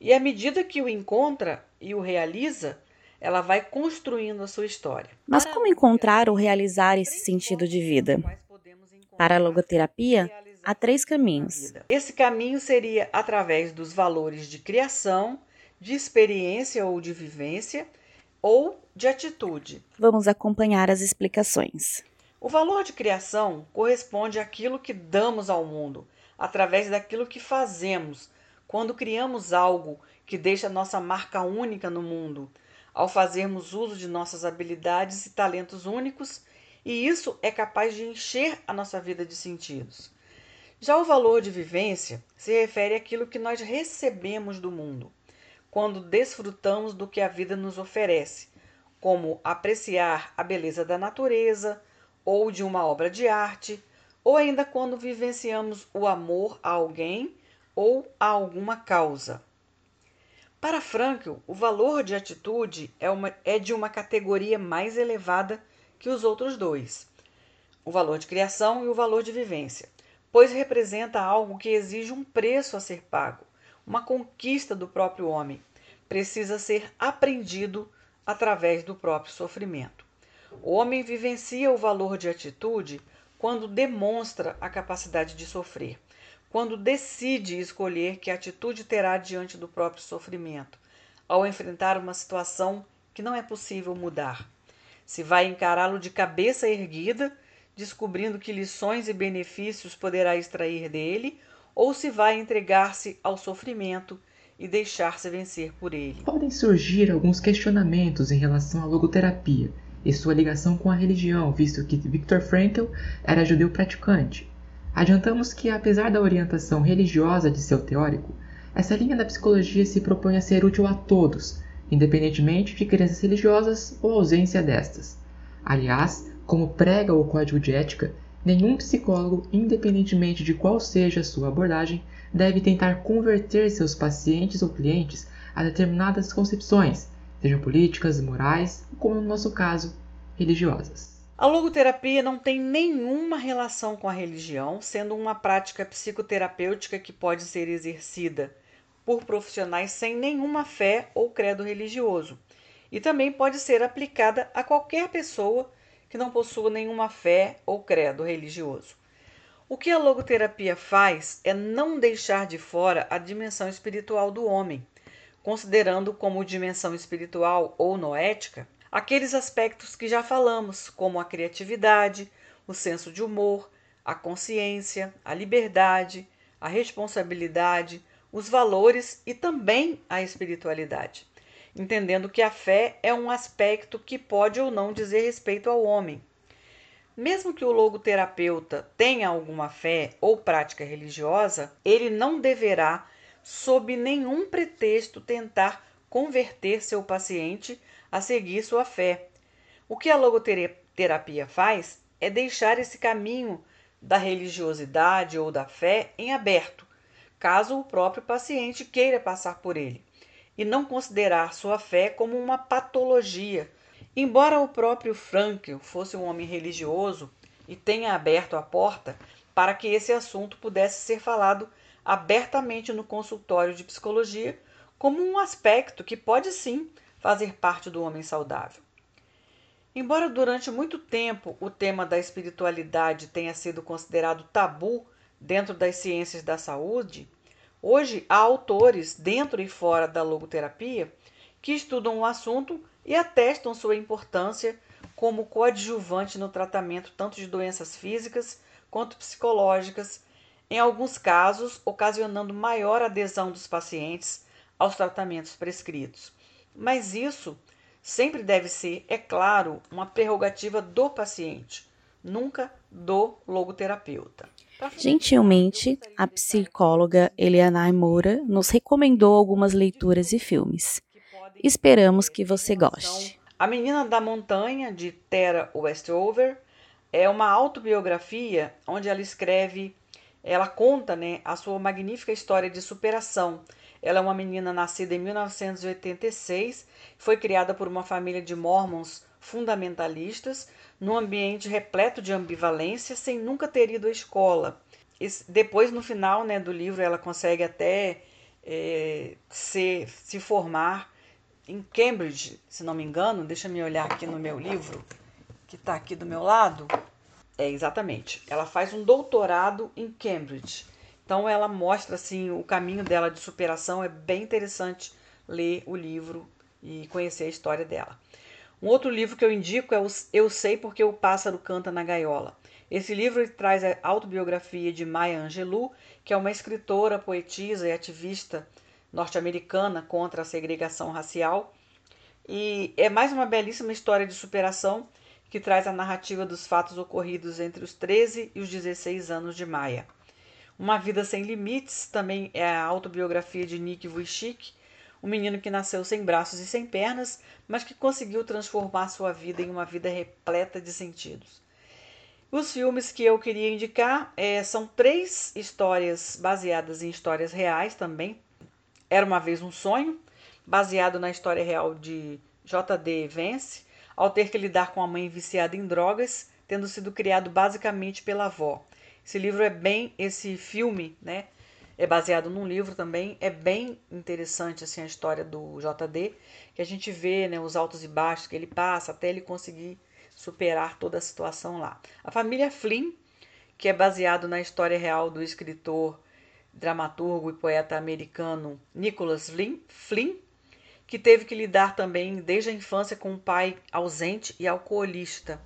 E à medida que o encontra e o realiza, ela vai construindo a sua história. Mas como encontrar ou realizar esse sentido de vida? Para a logoterapia, há três caminhos. Esse caminho seria através dos valores de criação, de experiência ou de vivência, ou de atitude. Vamos acompanhar as explicações. O valor de criação corresponde àquilo que damos ao mundo, através daquilo que fazemos, quando criamos algo que deixa nossa marca única no mundo, ao fazermos uso de nossas habilidades e talentos únicos e isso é capaz de encher a nossa vida de sentidos. Já o valor de vivência se refere àquilo que nós recebemos do mundo, quando desfrutamos do que a vida nos oferece, como apreciar a beleza da natureza ou de uma obra de arte, ou ainda quando vivenciamos o amor a alguém ou a alguma causa. Para Frankl, o valor de atitude é, uma, é de uma categoria mais elevada que os outros dois, o valor de criação e o valor de vivência, pois representa algo que exige um preço a ser pago, uma conquista do próprio homem, precisa ser aprendido através do próprio sofrimento. O homem vivencia o valor de atitude quando demonstra a capacidade de sofrer, quando decide escolher que atitude terá diante do próprio sofrimento, ao enfrentar uma situação que não é possível mudar se vai encará-lo de cabeça erguida, descobrindo que lições e benefícios poderá extrair dele, ou se vai entregar-se ao sofrimento e deixar-se vencer por ele. Podem surgir alguns questionamentos em relação à logoterapia e sua ligação com a religião, visto que Viktor Frankl era judeu praticante. Adiantamos que, apesar da orientação religiosa de seu teórico, essa linha da psicologia se propõe a ser útil a todos, independentemente de crenças religiosas ou ausência destas. Aliás, Como prega o código de ética, nenhum psicólogo, independentemente de qual seja a sua abordagem, deve tentar converter seus pacientes ou clientes a determinadas concepções, sejam políticas, morais, como no nosso caso, religiosas. A logoterapia não tem nenhuma relação com a religião, sendo uma prática psicoterapêutica que pode ser exercida por profissionais sem nenhuma fé ou credo religioso, e também pode ser aplicada a qualquer pessoa que não possua nenhuma fé ou credo religioso. O que a logoterapia faz é não deixar de fora a dimensão espiritual do homem, considerando como dimensão espiritual ou noética aqueles aspectos que já falamos, como a criatividade, o senso de humor, a consciência, a liberdade, a responsabilidade, os valores e também a espiritualidade, entendendo que a fé é um aspecto que pode ou não dizer respeito ao homem. Mesmo que o logoterapeuta tenha alguma fé ou prática religiosa, ele não deverá, sob nenhum pretexto, tentar converter seu paciente a seguir sua fé. O que a logoterapia faz é deixar esse caminho da religiosidade ou da fé em aberto, caso o próprio paciente queira passar por ele, e não considerar sua fé como uma patologia. Embora o próprio Frankl fosse um homem religioso e tenha aberto a porta para que esse assunto pudesse ser falado abertamente no consultório de psicologia como um aspecto que pode sim fazer parte do homem saudável. Embora durante muito tempo o tema da espiritualidade tenha sido considerado tabu dentro das ciências da saúde, hoje há autores dentro e fora da logoterapia que estudam o assunto e atestam sua importância como coadjuvante no tratamento tanto de doenças físicas quanto psicológicas, em alguns casos ocasionando maior adesão dos pacientes aos tratamentos prescritos. Mas isso sempre deve ser, é claro, uma prerrogativa do paciente, nunca do logoterapeuta. Gentilmente, a psicóloga Eliana Moura nos recomendou algumas leituras e filmes. Esperamos que você goste. A Menina da Montanha, de Tara Westover, é uma autobiografia onde ela escreve, ela conta né, a sua magnífica história de superação ela é uma menina nascida em 1986, foi criada por uma família de mormons fundamentalistas, num ambiente repleto de ambivalência, sem nunca ter ido à escola. E depois, no final né, do livro, ela consegue até é, se, se formar em Cambridge, se não me engano. Deixa eu olhar aqui no meu livro, que está aqui do meu lado. É, exatamente. Ela faz um doutorado em Cambridge. Então ela mostra assim o caminho dela de superação, é bem interessante ler o livro e conhecer a história dela. Um outro livro que eu indico é Eu Sei Porque o Pássaro Canta na Gaiola. Esse livro traz a autobiografia de Maya Angelou, que é uma escritora, poetisa e ativista norte-americana contra a segregação racial. E é mais uma belíssima história de superação que traz a narrativa dos fatos ocorridos entre os 13 e os 16 anos de Maia. Uma Vida Sem Limites também é a autobiografia de Nick Vujicic, um menino que nasceu sem braços e sem pernas, mas que conseguiu transformar sua vida em uma vida repleta de sentidos. Os filmes que eu queria indicar é, são três histórias baseadas em histórias reais também. Era uma vez um sonho, baseado na história real de J.D. Vance, ao ter que lidar com a mãe viciada em drogas, tendo sido criado basicamente pela avó. Esse livro é bem, esse filme, né? É baseado num livro também, é bem interessante assim a história do JD, que a gente vê, né, os altos e baixos que ele passa até ele conseguir superar toda a situação lá. A família Flynn, que é baseado na história real do escritor, dramaturgo e poeta americano Nicholas Flynn, Flynn que teve que lidar também desde a infância com um pai ausente e alcoolista.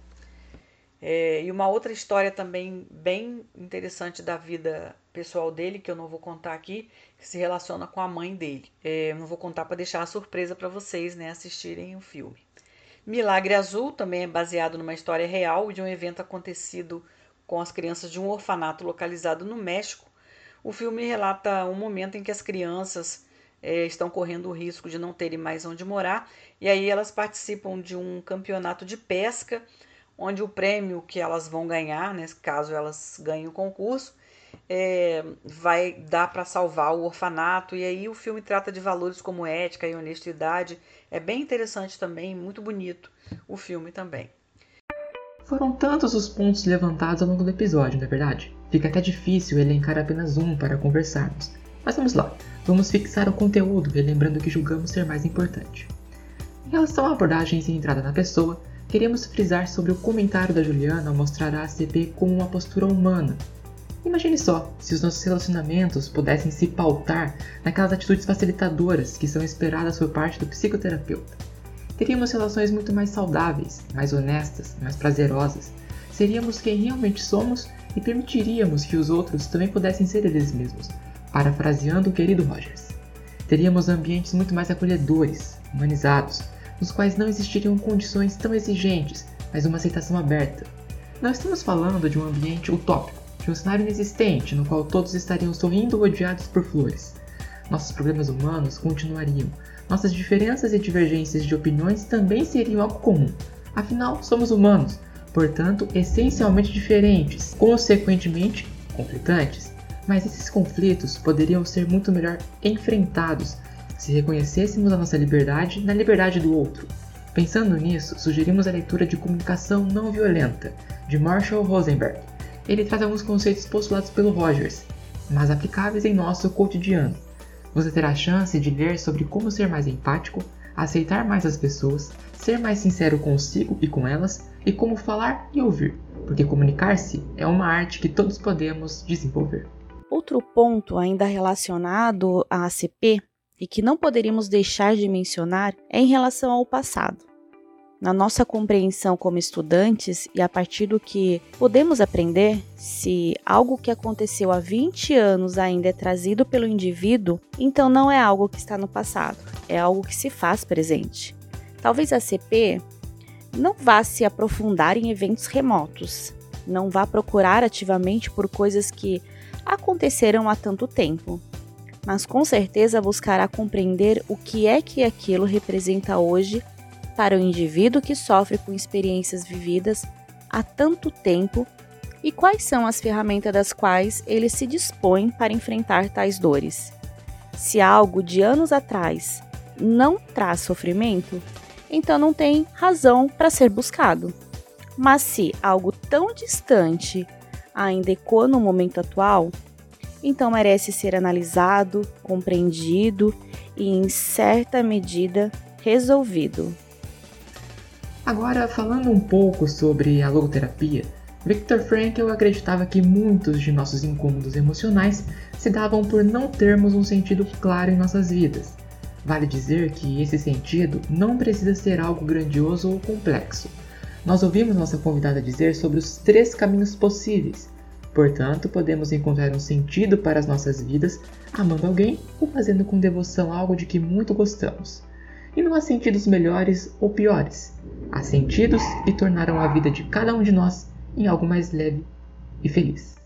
É, e uma outra história também bem interessante da vida pessoal dele, que eu não vou contar aqui, que se relaciona com a mãe dele. É, não vou contar para deixar a surpresa para vocês né, assistirem o filme. Milagre Azul também é baseado numa história real de um evento acontecido com as crianças de um orfanato localizado no México. O filme relata um momento em que as crianças é, estão correndo o risco de não terem mais onde morar, e aí elas participam de um campeonato de pesca onde o prêmio que elas vão ganhar, nesse caso elas ganhem o concurso, é, vai dar para salvar o orfanato. E aí o filme trata de valores como ética e honestidade. É bem interessante também, muito bonito o filme também. Foram tantos os pontos levantados ao longo do episódio, não é verdade? Fica até difícil elencar apenas um para conversarmos. Mas vamos lá, vamos fixar o conteúdo, relembrando o que julgamos ser mais importante. Em relação à abordagem centrada na pessoa, queremos frisar sobre o comentário da Juliana ao mostrar a ACP como uma postura humana. Imagine só se os nossos relacionamentos pudessem se pautar naquelas atitudes facilitadoras que são esperadas por parte do psicoterapeuta. Teríamos relações muito mais saudáveis, mais honestas, mais prazerosas. Seríamos quem realmente somos e permitiríamos que os outros também pudessem ser eles mesmos, parafraseando o querido Rogers. Teríamos ambientes muito mais acolhedores, humanizados, nos quais não existiriam condições tão exigentes, mas uma aceitação aberta. Não estamos falando de um ambiente utópico, de um cenário inexistente no qual todos estariam sorrindo rodeados por flores. Nossos problemas humanos continuariam, nossas diferenças e divergências de opiniões também seriam algo comum. Afinal, somos humanos, portanto, essencialmente diferentes, consequentemente conflitantes. Mas esses conflitos poderiam ser muito melhor enfrentados se reconhecêssemos a nossa liberdade na liberdade do outro. Pensando nisso, sugerimos a leitura de Comunicação Não Violenta, de Marshall Rosenberg. Ele traz alguns conceitos postulados pelo Rogers, mas aplicáveis em nosso cotidiano. Você terá a chance de ler sobre como ser mais empático, aceitar mais as pessoas, ser mais sincero consigo e com elas, e como falar e ouvir, porque comunicar-se é uma arte que todos podemos desenvolver. Outro ponto ainda relacionado à ACP e que não poderíamos deixar de mencionar é em relação ao passado. Na nossa compreensão como estudantes e a partir do que podemos aprender, se algo que aconteceu há 20 anos ainda é trazido pelo indivíduo, então não é algo que está no passado, é algo que se faz presente. Talvez a CP não vá se aprofundar em eventos remotos, não vá procurar ativamente por coisas que aconteceram há tanto tempo, mas com certeza buscará compreender o que é que aquilo representa hoje para o indivíduo que sofre com experiências vividas há tanto tempo e quais são as ferramentas das quais ele se dispõe para enfrentar tais dores. Se algo de anos atrás não traz sofrimento, então não tem razão para ser buscado. Mas se algo tão distante ainda ecoa no momento atual, então merece ser analisado, compreendido e, em certa medida, resolvido. Agora, falando um pouco sobre a logoterapia, Viktor Frankl acreditava que muitos de nossos incômodos emocionais se davam por não termos um sentido claro em nossas vidas. Vale dizer que esse sentido não precisa ser algo grandioso ou complexo. Nós ouvimos nossa convidada dizer sobre os três caminhos possíveis, Portanto, podemos encontrar um sentido para as nossas vidas amando alguém ou fazendo com devoção algo de que muito gostamos. E não há sentidos melhores ou piores. Há sentidos que tornarão a vida de cada um de nós em algo mais leve e feliz.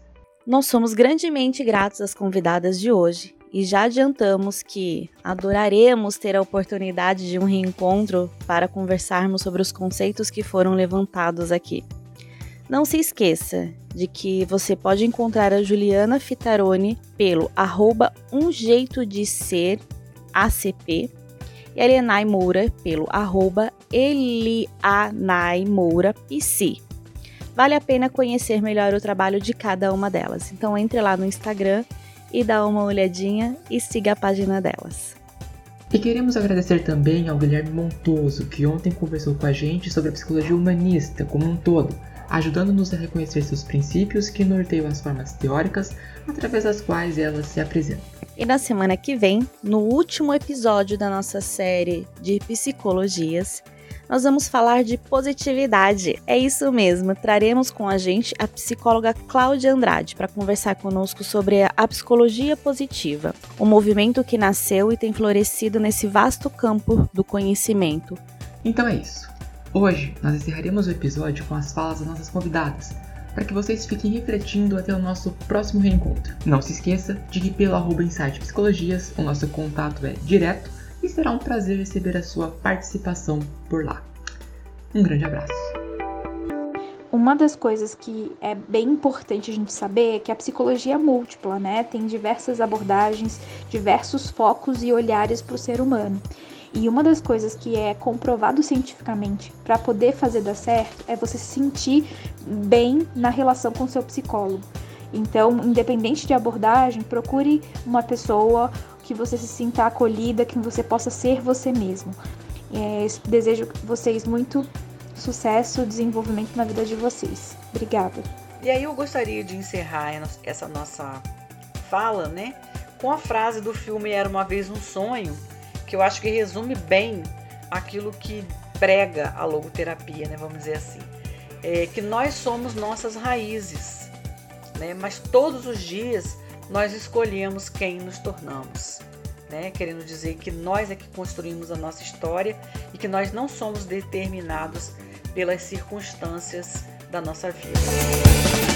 Nós somos grandemente gratos às convidadas de hoje e já adiantamos que adoraremos ter a oportunidade de um reencontro para conversarmos sobre os conceitos que foram levantados aqui. Não se esqueça de que você pode encontrar a Juliana Fitarone pelo arroba um jeito de ser ACP e Elianai Moura pelo arroba Elianai Moura PC. Vale a pena conhecer melhor o trabalho de cada uma delas. Então entre lá no Instagram e dá uma olhadinha e siga a página delas. E queremos agradecer também ao Guilherme Montoso, que ontem conversou com a gente sobre a psicologia humanista como um todo ajudando-nos a reconhecer seus princípios que norteiam as formas teóricas através das quais elas se apresentam. E na semana que vem, no último episódio da nossa série de psicologias, nós vamos falar de positividade. É isso mesmo, traremos com a gente a psicóloga Cláudia Andrade para conversar conosco sobre a psicologia positiva, um movimento que nasceu e tem florescido nesse vasto campo do conhecimento. Então é isso. Hoje nós encerraremos o episódio com as falas das nossas convidadas, para que vocês fiquem refletindo até o nosso próximo reencontro. Não se esqueça de que pelo arroba Insight Psicologias o nosso contato é direto e será um prazer receber a sua participação por lá. Um grande abraço. uma das coisas que é bem importante a gente saber é que a psicologia é múltipla, né? Tem diversas abordagens, diversos focos e olhares para o ser humano. E uma das coisas que é comprovado cientificamente para poder fazer dar certo é você se sentir bem na relação com seu psicólogo. Então, independente de abordagem, procure uma pessoa que você se sinta acolhida, que você possa ser você mesmo. É, desejo vocês muito sucesso desenvolvimento na vida de vocês. Obrigada. E aí eu gostaria de encerrar essa nossa fala, né, com a frase do filme Era uma vez um sonho, que eu acho que resume bem aquilo que prega a logoterapia, né, vamos dizer assim. É que nós somos nossas raízes, né, mas todos os dias nós escolhemos quem nos tornamos. Né? Querendo dizer que nós é que construímos a nossa história e que nós não somos determinados pelas circunstâncias da nossa vida.